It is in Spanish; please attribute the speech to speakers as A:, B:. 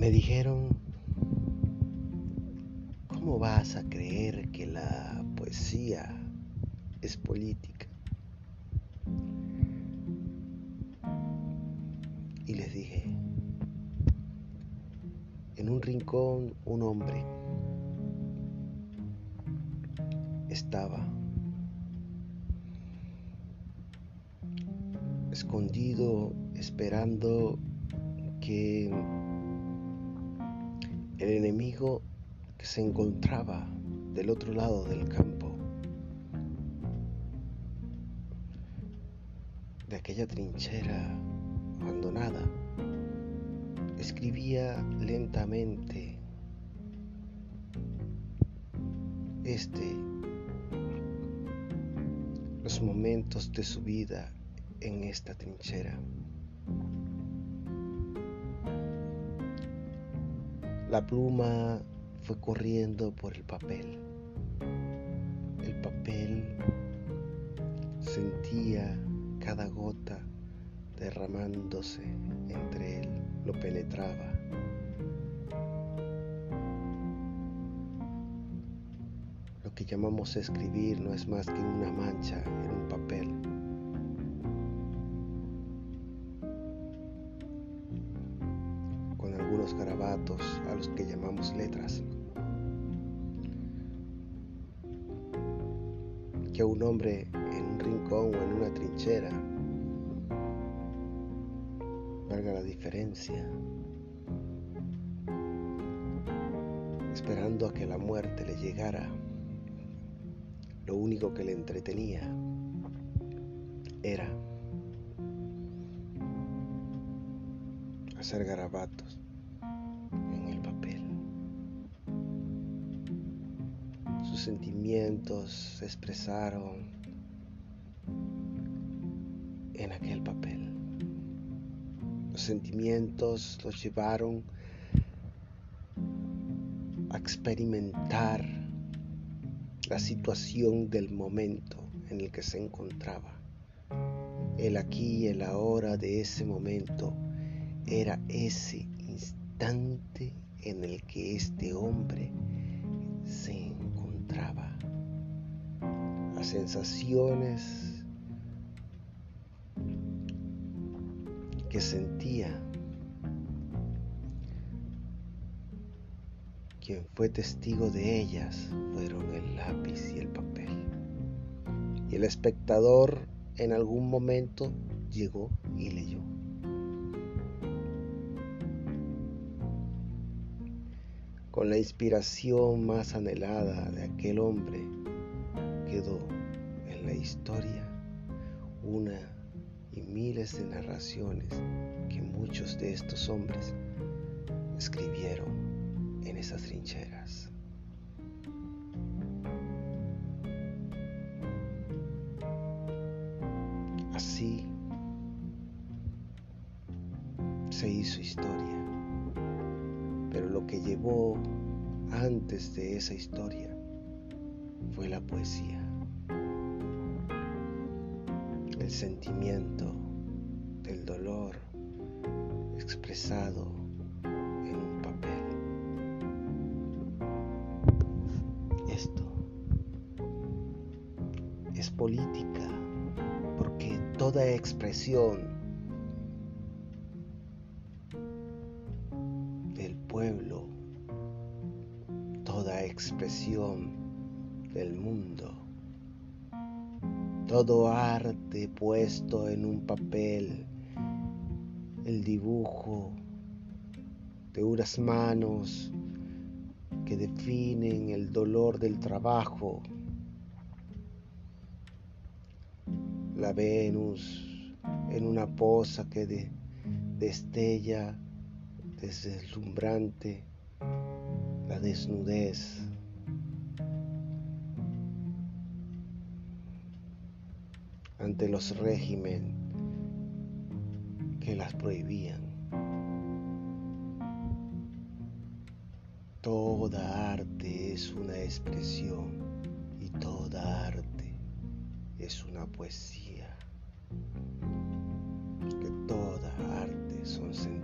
A: Me dijeron, ¿cómo vas a creer que la poesía es política? Y les dije, en un rincón un hombre estaba escondido esperando que el enemigo que se encontraba del otro lado del campo, de aquella trinchera abandonada, escribía lentamente este los momentos de su vida en esta trinchera. La pluma fue corriendo por el papel. El papel sentía cada gota derramándose entre él, lo penetraba. Lo que llamamos escribir no es más que una mancha en un papel. Con algunos garabatos que llamamos letras. Que un hombre en un rincón o en una trinchera valga la diferencia, esperando a que la muerte le llegara. Lo único que le entretenía era hacer garabatos Sus sentimientos se expresaron en aquel papel sentimientos los llevaron a experimentar la situación del momento en el que se encontraba. El aquí y el ahora de ese momento era ese instante en el que este hombre se Las sensaciones que sentía. Quien fue testigo de ellas fueron el lápiz y el papel. Y el espectador en algún momento llegó y leyó. Con la inspiración más anhelada de aquel hombre quedó en la historia una y miles de narraciones que muchos de estos hombres escribieron en esas trincheras. Así se hizo historia, pero lo que llevó antes de esa historia fue la poesía el sentimiento del dolor expresado en un papel. Esto es política porque toda expresión expresión del mundo, todo arte puesto en un papel, el dibujo de unas manos que definen el dolor del trabajo, la Venus en una posa que destella deslumbrante la desnudez ante los régimen que las prohibían. Toda arte es una expresión y toda arte es una poesía. Que toda arte son sentimientos.